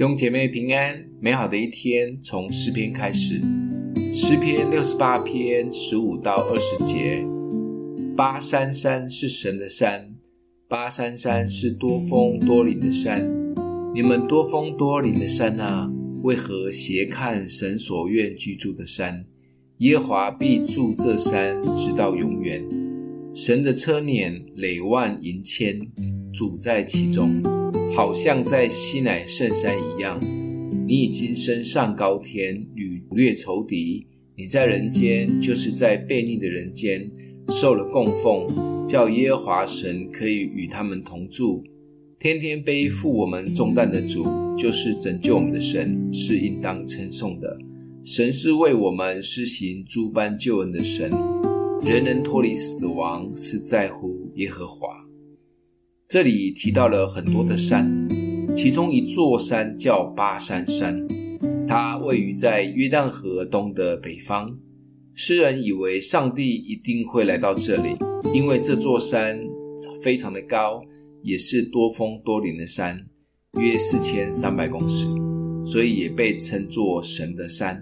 弟兄姐妹平安，美好的一天从诗篇开始。诗篇六十八篇十五到二十节：巴珊山是神的山，巴珊山是多峰多岭的山。你们多峰多岭的山啊，为何斜看神所愿居住的山？耶华必住这山，直到永远。神的车辇累万银千，主在其中。好像在西乃圣山一样，你已经升上高天，掳掠仇敌。你在人间，就是在悖逆的人间，受了供奉，叫耶和华神可以与他们同住。天天背负我们重担的主，就是拯救我们的神，是应当称颂的。神是为我们施行诸般救恩的神，人能脱离死亡，是在乎耶和华。这里提到了很多的山，其中一座山叫巴珊山，它位于在约旦河东的北方。诗人以为上帝一定会来到这里，因为这座山非常的高，也是多峰多岭的山，约四千三百公尺，所以也被称作神的山。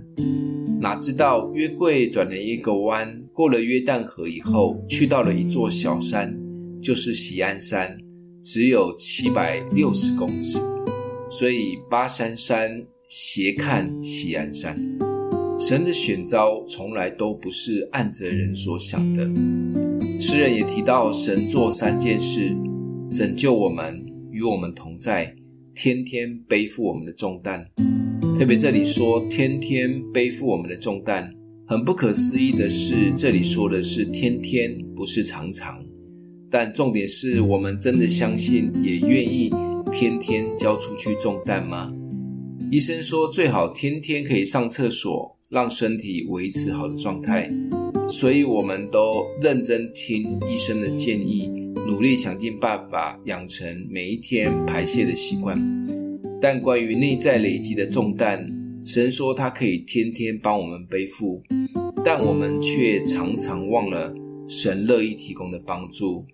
哪知道约柜转了一个弯，过了约旦河以后，去到了一座小山，就是喜安山。只有七百六十公尺，所以巴山山斜看西安山。神的选召从来都不是按着人所想的。诗人也提到，神做三件事：拯救我们，与我们同在，天天背负我们的重担。特别这里说天天背负我们的重担，很不可思议的是，这里说的是天天，不是常常。但重点是我们真的相信，也愿意天天交出去重担吗？医生说最好天天可以上厕所，让身体维持好的状态。所以我们都认真听医生的建议，努力想尽办法养成每一天排泄的习惯。但关于内在累积的重担，神说他可以天天帮我们背负，但我们却常常忘了神乐意提供的帮助。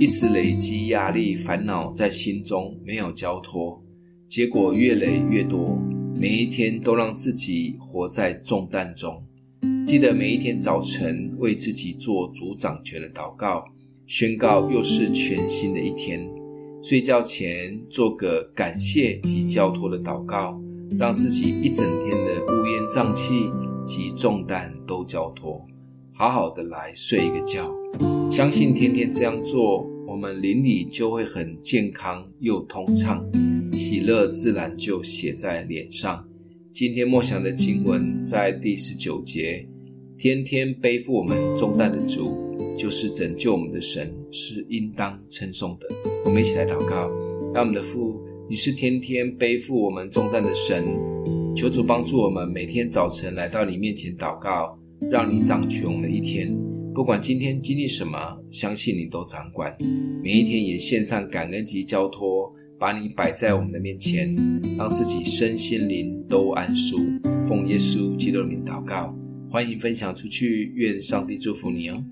一直累积压力、烦恼在心中，没有交托，结果越累越多。每一天都让自己活在重担中。记得每一天早晨为自己做主掌权的祷告，宣告又是全新的一天。睡觉前做个感谢及交托的祷告，让自己一整天的乌烟瘴气及重担都交托，好好的来睡一个觉。相信天天这样做，我们邻里就会很健康又通畅，喜乐自然就写在脸上。今天默想的经文在第十九节，天天背负我们重担的主，就是拯救我们的神，是应当称颂的。我们一起来祷告，让我们的父，你是天天背负我们重担的神，求主帮助我们每天早晨来到你面前祷告，让你掌权的一天。不管今天经历什么，相信你都掌管。每一天也献上感恩及交托，把你摆在我们的面前，让自己身心灵都安舒。奉耶稣基督的名祷告，欢迎分享出去，愿上帝祝福你哦。